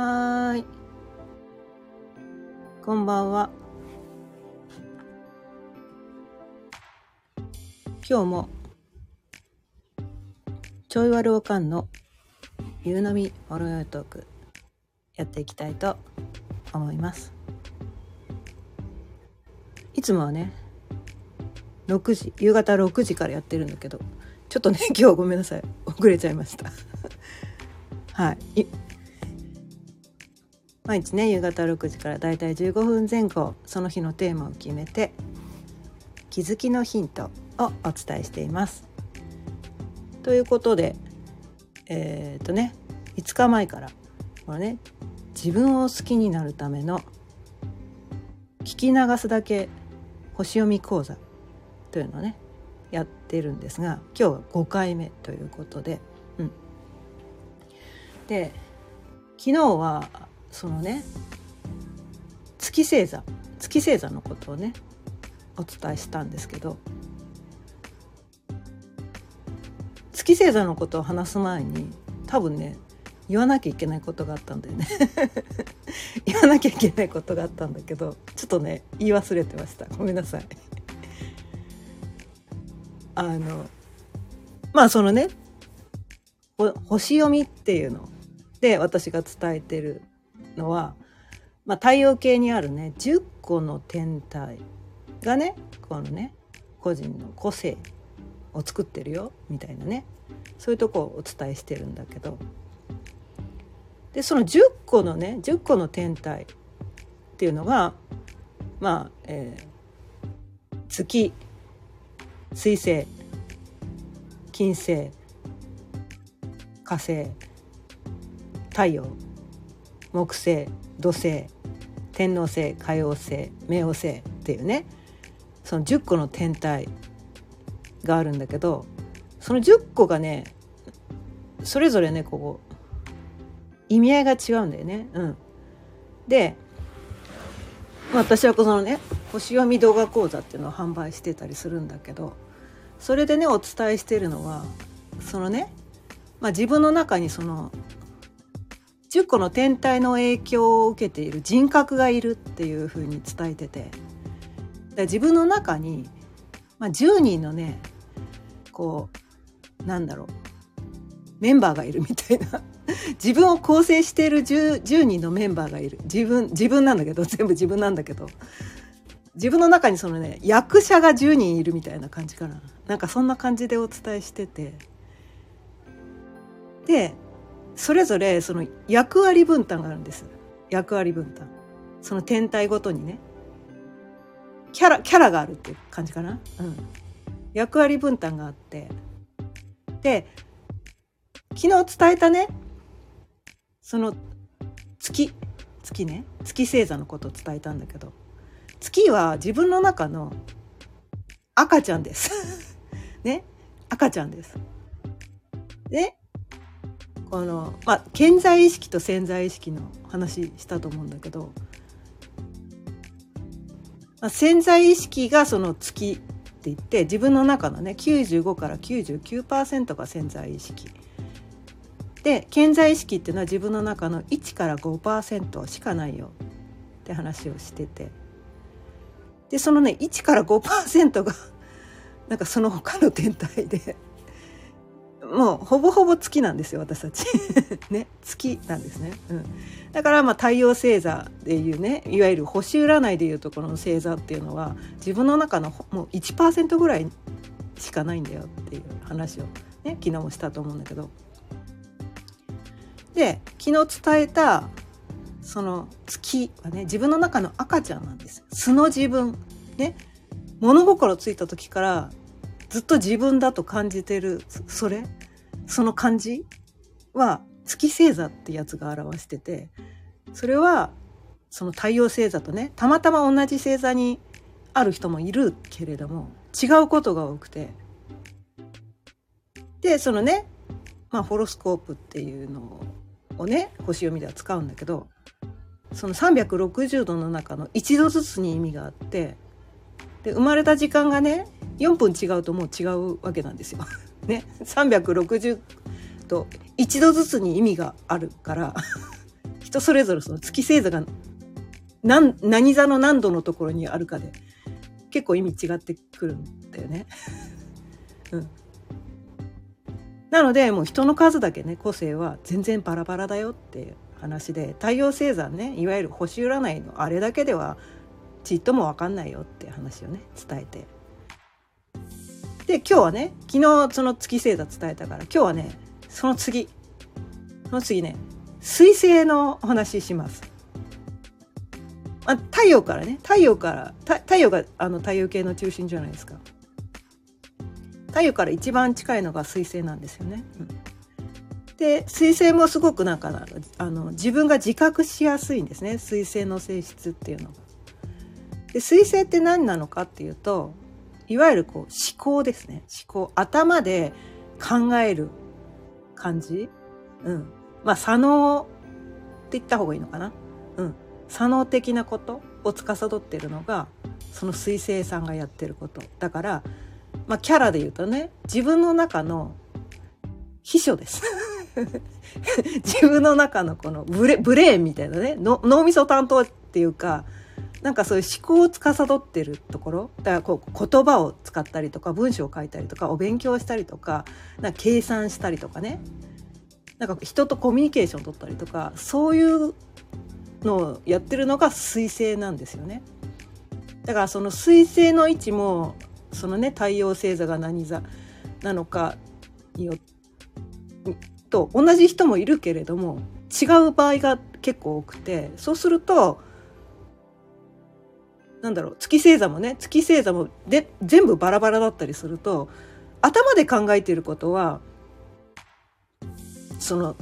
はい。こんばんは。今日も、ちょいわるおかんの夕飲みほろよいトークやっていきたいと思います。いつもはね、6時、夕方6時からやってるんだけど、ちょっとね、今日はごめんなさい。遅れちゃいました。はい。毎日ね夕方6時からだいたい15分前後その日のテーマを決めて気づきのヒントをお伝えしています。ということでえっ、とね5日前からこのね自分を好きになるための聞き流すだけ星読み講座というのをねやってるんですが今日は5回目ということで、うん、で昨日はそのね月星座月星座のことをねお伝えしたんですけど月星座のことを話す前に多分ね言わなきゃいけないことがあったんだよね。言わなきゃいけないことがあったんだけどちょっとね言い忘れてました。ごめんなさい。あのまあそのね星読みっていうので私が伝えてるのは、まあ、太陽系にあるね10個の天体がねこのね個人の個性を作ってるよみたいなねそういうとこをお伝えしてるんだけど。でその10個のね10個の天体っていうのがまあ、えー、月水星金星火星太陽木星土星天王星海王星冥王星っていうねその10個の天体があるんだけどその10個がねそれぞれねこう意味合いが違うんだよね。うん、で私はこのね星読み動画講座っていうのを販売してたりするんだけどそれでねお伝えしてるのはそのね、まあ、自分の中にその10個の天体の影響を受けている人格がいるっていうふうに伝えてて。自分の中に、まあ、10人のねこうなんだろうメンバーがいるみたいな。自分を構成している 10, 10人のメンバーがいる。自分自分なんだけど 全部自分なんだけど。自分の中にそのね役者が10人いるみたいな感じかな。なんかそんな感じでお伝えしてて。でそれぞれその役割分担があるんです。役割分担。その天体ごとにね。キャラキャラがあるっていう感じかな、うん、役割分担があって。で昨日伝えたね。その月。月ね。月星座のことを伝えたんだけど。月は自分の中の赤ちゃんです。ね。赤ちゃんです。でこのまあ潜在意識と潜在意識の話したと思うんだけど、まあ、潜在意識がその月って言って自分の中のね95から99%が潜在意識。で潜在意識っていうのは自分の中の1から5%しかないよって話をしてて。でそのね1から5%がなんかその他の天体でもうほぼほぼ月なんですよ私たち。ね。月なんですね、うん、だからまあ太陽星座でいうねいわゆる星占いでいうところの星座っていうのは自分の中のもう1%ぐらいしかないんだよっていう話をね昨日もしたと思うんだけど。で昨日伝えたその月はね自分の中の赤ちゃんなんです素の自分。ね。物心ついた時からずっと自分だと感じてるそれ。その感じは月星座ってやつが表しててそれはその太陽星座とねたまたま同じ星座にある人もいるけれども違うことが多くてでそのねまあホロスコープっていうのをね星読みでは使うんだけどその360度の中の一度ずつに意味があってで生まれた時間がね4分違うともう違うわけなんですよ。ね360度一度ずつに意味があるから 人それぞれその月星座が何何座の何度のところにあるかで結構意味違ってくるんだよね。うん。なのでもう人の数だけね個性は全然バラバラだよっていう話で太陽星座ねいわゆる星占いのあれだけではちっとも分かんないよって話をね伝えてで今日はね昨日その月星座伝えたから今日はねその次その次ね水星のお話しします。あ太陽からね太陽から太陽があの太陽系の中心じゃないですか。太陽から一番近いのが水星なんですよね。うん、で水星もすごくなんかあの自分が自覚しやすいんですね水星の性質っていうのが。で水星って何なのかっていうといわゆるこう思考ですね。思考頭で考える感じ、うん、まあ左脳って言った方がいいのかな、うん、左脳的なことを司ってるのがその水星さんがやってること。だからまあ、キャラで言うとね自分の中の秘書です。自分の中のこのブレブレーンみたいなね脳みそ担当っていうかなんかそういう思考を司ってるところだからこう言葉を使ったりとか文章を書いたりとかお勉強したりとかなんか計算したりとかねなんか人とコミュニケーション取ったりとかそういうのをやってるのが彗星なんですよね。だからその彗星の位置もそのね太陽星座が何座なのかによと同じ人もいるけれども違う場合が結構多くてそうするとなんだろう月星座もね月星座もで全部バラバラだったりすると頭で考えていることはその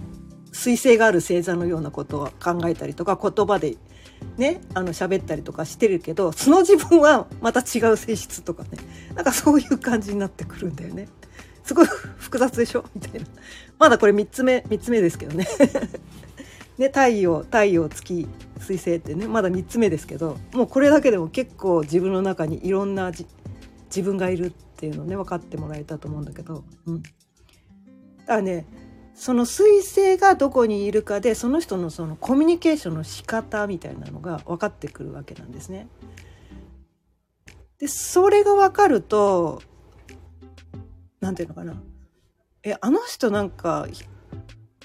彗星がある星座のようなことを考えたりとか言葉でねあの喋ったりとかしてるけどその自分はまた違う性質とかねなんかそういう感じになってくるんだよね。すごい複雑でしょ？みたいな。まだこれ3つ目3つ目ですけどね。ね太陽太陽月水星ってねまだ3つ目ですけどもうこれだけでも結構自分の中にいろんな自分がいるっていうのね分かってもらえたと思うんだけど、うん、だからねその彗星がどこにいるかでその人のそのコミュニケーションの仕方みたいなのが分かってくるわけなんですね。でそれが分かると何て言うのかなえあの人なんか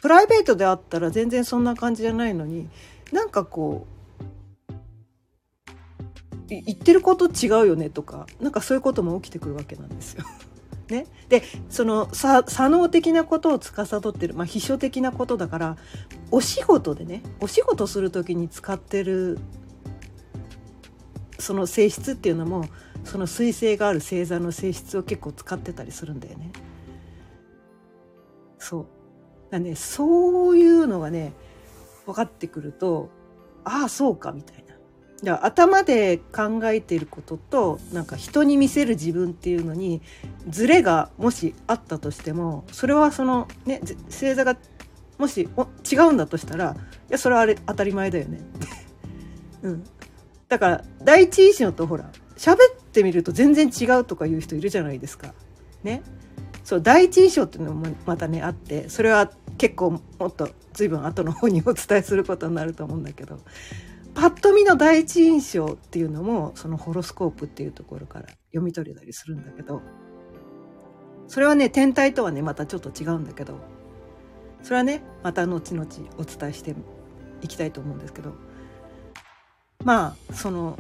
プライベートであったら全然そんな感じじゃないのになんかこう言ってること違うよねとかなんかそういうことも起きてくるわけなんですよ。ね、でその左脳的なことを司ってる、まあ、秘書的なことだからお仕事でねお仕事する時に使ってるその性質っていうのもその彗星がある星座の性質を結構使ってたりするんだよね。そうだねそういうのがね分かってくるとああそうかみたいな。だから頭で考えていることとなんか人に見せる自分っていうのにズレがもしあったとしてもそれはそのね星座がもし違うんだとしたらいやそれはあれ当たり前だよね。うん、だから第一印象とほら喋ってみると全然違うとかいう人いるじゃないですか。ね。そう第一印象っていうのもまたねあってそれは結構もっと随分後の方にお伝えすることになると思うんだけどパッと見の第一印象っていうのもそのホロスコープっていうところから読み取れたりするんだけどそれはね天体とはねまたちょっと違うんだけどそれはねまた後々お伝えしていきたいと思うんですけどまあその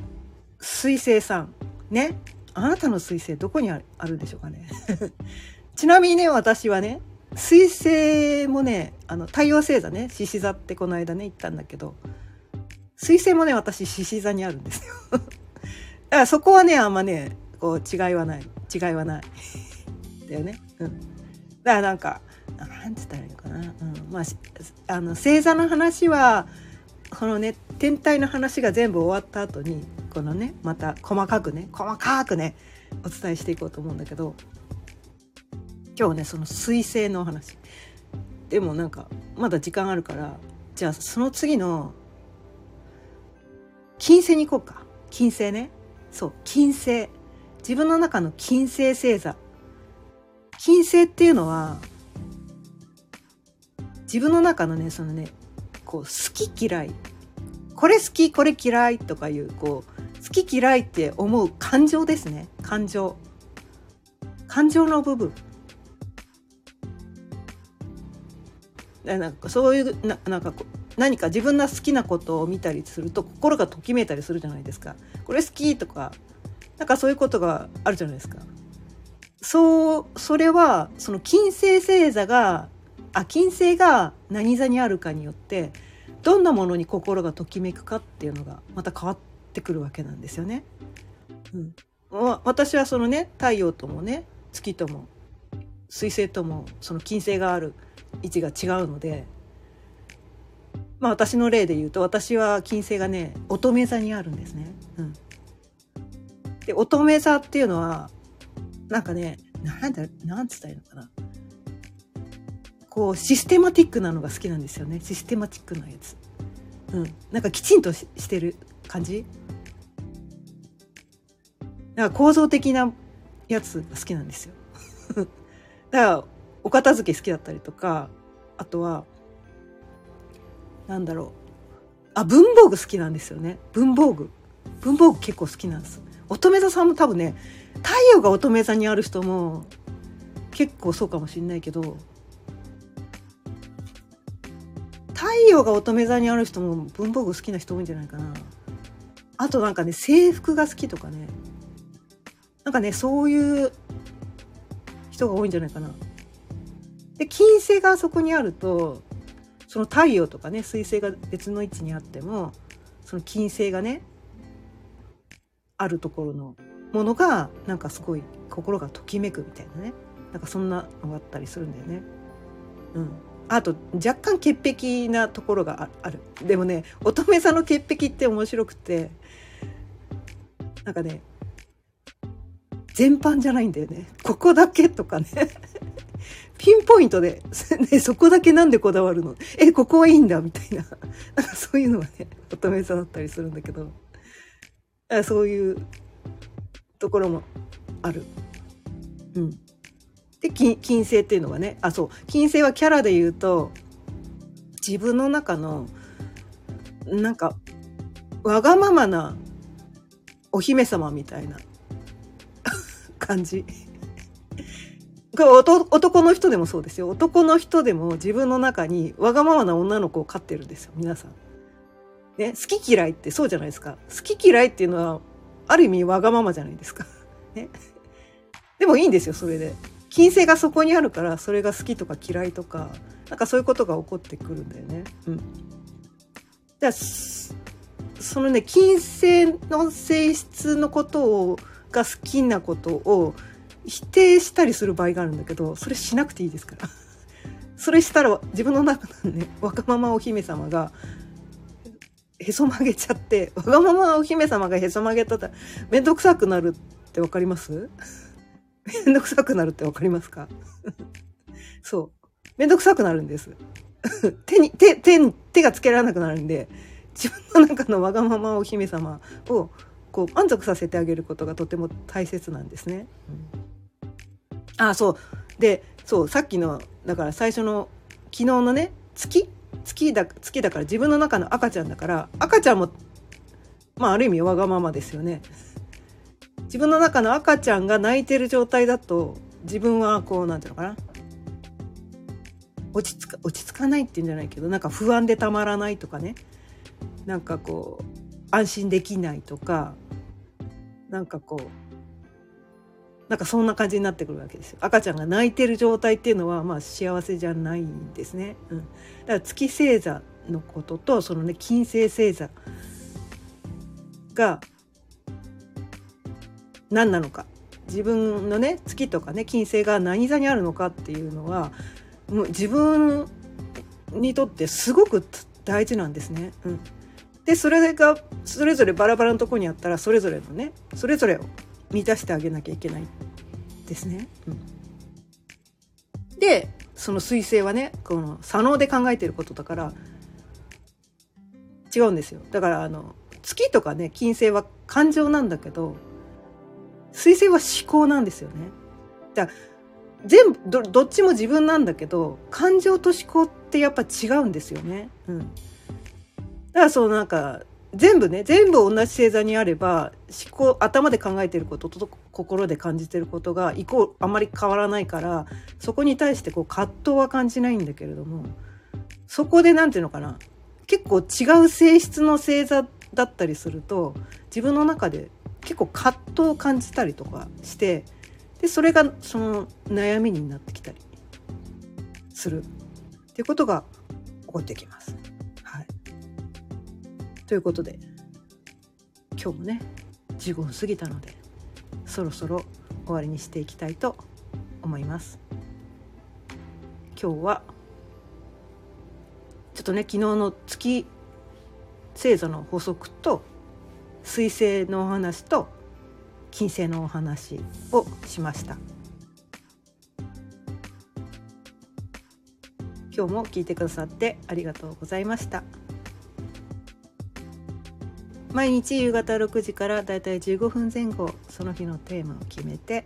水星さんねあなたの水星どこにあるでしょうかね。ちなみにね私はね水星もねあの太陽星座ね獅子座ってこの間ね言ったんだけど水星もね、私、獅子座にあるんですよ。だからそこはね、あんまね、こう、違いはない。違いはない。だよね。うん。だからなんか、なんつったらいいのかな。うん。まあ、あの、星座の話は、このね、天体の話が全部終わった後に、このね、また細かくね、細かくね、お伝えしていこうと思うんだけど、今日ね、その水星の話。でもなんか、まだ時間あるから、じゃあその次の金星に行こうか。金星ね。そう金星。自分の中の金星星座。金星っていうのは自分の中のねそのねこう好き嫌い。これ好きこれ嫌いとかいうこう好き嫌いって思う感情ですね。感情。感情の部分。なんかそういうななんか何か自分の好きなことを見たりすると心がときめいたりするじゃないですか。これ好きとかなんかそういうことがあるじゃないですか。そうそれはその金星星座があ金星が何座にあるかによってどんなものに心がときめくかっていうのがまた変わってくるわけなんですよね。うん、私はそのね太陽ともね月とも水星ともその金星がある位置が違うのでまあ私の例で言うと私は金星がね乙女座にあるんですね。うん、で乙女座っていうのはなんかねなんだなんつったらいいのかなこうシステマティックなのが好きなんですよねシステマティックなやつ。うん、なんかきちんとしてる感じなんか構造的なやつが好きなんですよ。だからお片付け好きだったりとかあとはなんだろう。あ文房具好きなんですよね。文房具。文房具結構好きなんです乙女座さんも多分ね太陽が乙女座にある人も結構そうかもしんないけど太陽が乙女座にある人も文房具好きな人多いんじゃないかな。あとなんかね制服が好きとかね。なんかねそういう人が多いんじゃないかな。で金星がそこにあるとその太陽とかね水星が別の位置にあってもその金星がねあるところのものがなんかすごい心がときめくみたいなね。なんかそんなのがあったりするんだよね。うん、あと若干潔癖なところがある。でもね乙女座の潔癖って面白くてなんかね全般じゃないんだよね。ここだけとかね。ピンポイントで、ね、そこだけなんでこだわるの？え、ここはいいんだみたいな。なんかそういうのはね、乙女座だったりするんだけど、そういうところもある。うん。で、金金星っていうのはね、あ、そう、金星はキャラで言うと、自分の中の、なんか、わがままなお姫様みたいな 感じ。男の人でもそうですよ男の人でも自分の中にわがままな女の子を飼ってるんですよ皆さん。ね、好き嫌いってそうじゃないですか好き嫌いっていうのはある意味わがままじゃないですか。ね、でもいいんですよそれで。金星がそこにあるからそれが好きとか嫌いとかなんかそういうことが起こってくるんだよね。うん、じゃあそのね金星の性質のことをが好きなことを否定したりする場合があるんだけどそれしなくていいですから。それしたら自分の中のねわがままお姫様がへそ曲げちゃってわがままお姫様がへそ曲げたらめんどくさくなるって分かります？めんどくさくなるって分 かりますか？そう。めんどくさくなるんです。手に手手手がつけられなくなるんで自分の中のわがままお姫様をこう満足させてあげることがとても大切なんですね。うん。あそう。でそうさっきのだから最初の昨日のね月？月だ月だから自分の中の赤ちゃんだから赤ちゃんもまあある意味わがままですよね。自分の中の赤ちゃんが泣いてる状態だと自分はこうなんていうのかな。落ち着か落ち着かないっていうんじゃないけどなんか不安でたまらないとかね。なんかこう安心できないとかなんかこうなんかそんな感じになってくるわけですよ。赤ちゃんが泣いてる状態っていうのはまあ幸せじゃないんですね、うん、だから月星座のこととそのね金星星座が何なのか。自分のね月とかね金星が何座にあるのかっていうのはもう自分にとってすごく大事なんですね。うん、でそれがそれぞれバラバラのとこにあったらそれぞれのねそれぞれを満たしてあげなきゃいけないですね。うん、でその彗星はねこの左脳で考えてることだから違うんですよだからあの月とかね金星は感情なんだけど彗星は思考なんですよね。だ全部どどっちも自分なんだけど感情と思考ってやっぱ違うんですよね。うん、だからそのなんか全部ね全部同じ星座にあれば思考頭で考えてることと心で感じてることがイコールあまり変わらないからそこに対してこう葛藤は感じないんだけれどもそこで何て言うのかな結構違う性質の星座だったりすると自分の中で結構葛藤を感じたりとかしてでそれがその悩みになってきたりするっていうことが起こってきます。ということで今日もね15分過ぎたのでそろそろ終わりにしていきたいと思います。今日はちょっとね昨日の月星座の法則と水星のお話と金星のお話をしました今日も聞いてくださってありがとうございました毎日夕方6時からだいたい15分前後その日のテーマを決めて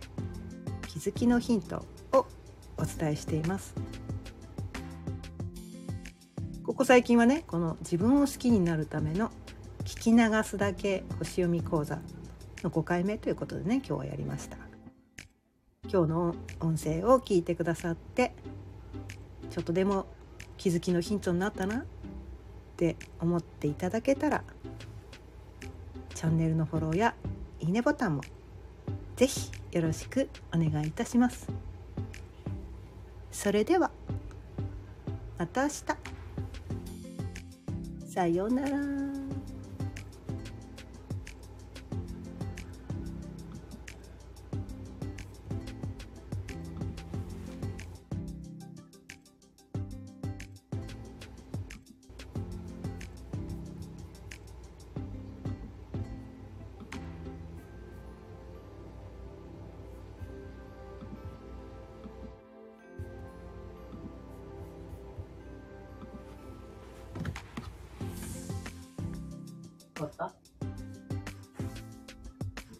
気づきのヒントをお伝えしています。ここ最近はねこの自分を好きになるための聞き流すだけ星読み講座の5回目ということでね今日はやりました。今日の音声を聞いてくださってちょっとでも気づきのヒントになったなって思っていただけたらチャンネルのフォローやいいねボタンもぜひよろしくお願いいたしますそれではまた明日さようなら。